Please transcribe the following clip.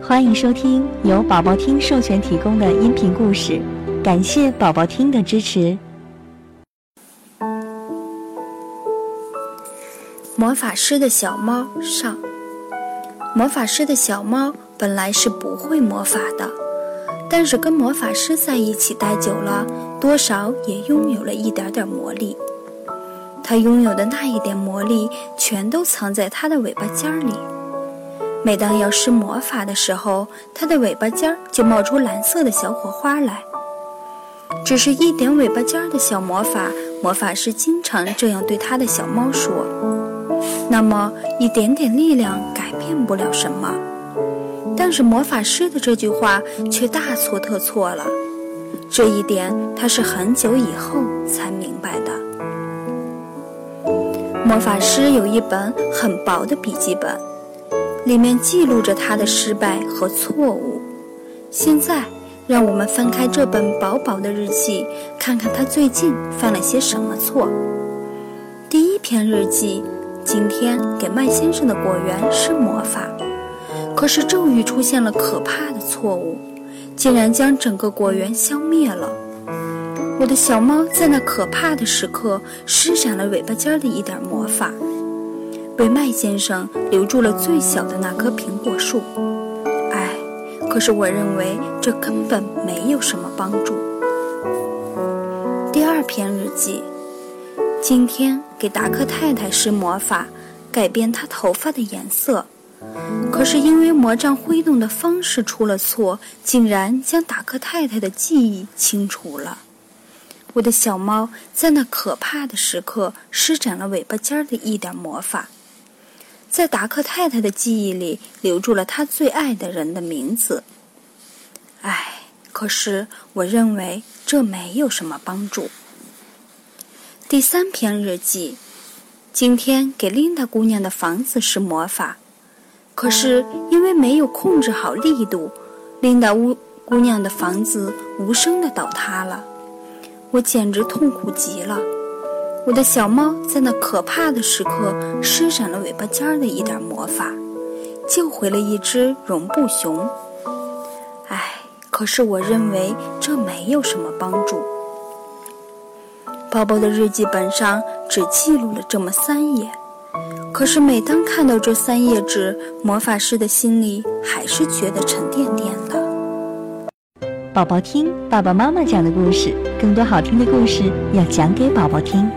欢迎收听由宝宝听授权提供的音频故事，感谢宝宝听的支持。魔法师的小猫上，魔法师的小猫本来是不会魔法的，但是跟魔法师在一起待久了，多少也拥有了一点点魔力。它拥有的那一点魔力，全都藏在它的尾巴尖儿里。每当要施魔法的时候，它的尾巴尖儿就冒出蓝色的小火花来。只是一点尾巴尖儿的小魔法，魔法师经常这样对他的小猫说。那么一点点力量改变不了什么，但是魔法师的这句话却大错特错了。这一点他是很久以后才明白的。魔法师有一本很薄的笔记本。里面记录着他的失败和错误。现在，让我们翻开这本薄薄的日记，看看他最近犯了些什么错。第一篇日记：今天给麦先生的果园施魔法，可是咒语出现了可怕的错误，竟然将整个果园消灭了。我的小猫在那可怕的时刻施展了尾巴尖的一点魔法。为麦先生留住了最小的那棵苹果树，哎，可是我认为这根本没有什么帮助。第二篇日记，今天给达克太太施魔法，改变她头发的颜色，可是因为魔杖挥动的方式出了错，竟然将达克太太的记忆清除了。我的小猫在那可怕的时刻施展了尾巴尖的一点魔法。在达克太太的记忆里留住了她最爱的人的名字。唉，可是我认为这没有什么帮助。第三篇日记，今天给琳达姑娘的房子施魔法，可是因为没有控制好力度，琳达屋姑娘的房子无声的倒塌了。我简直痛苦极了。我的小猫在那可怕的时刻施展了尾巴尖儿的一点魔法，救回了一只绒布熊。唉，可是我认为这没有什么帮助。宝宝的日记本上只记录了这么三页，可是每当看到这三页纸，魔法师的心里还是觉得沉甸甸的。宝宝听爸爸妈妈讲的故事，更多好听的故事要讲给宝宝听。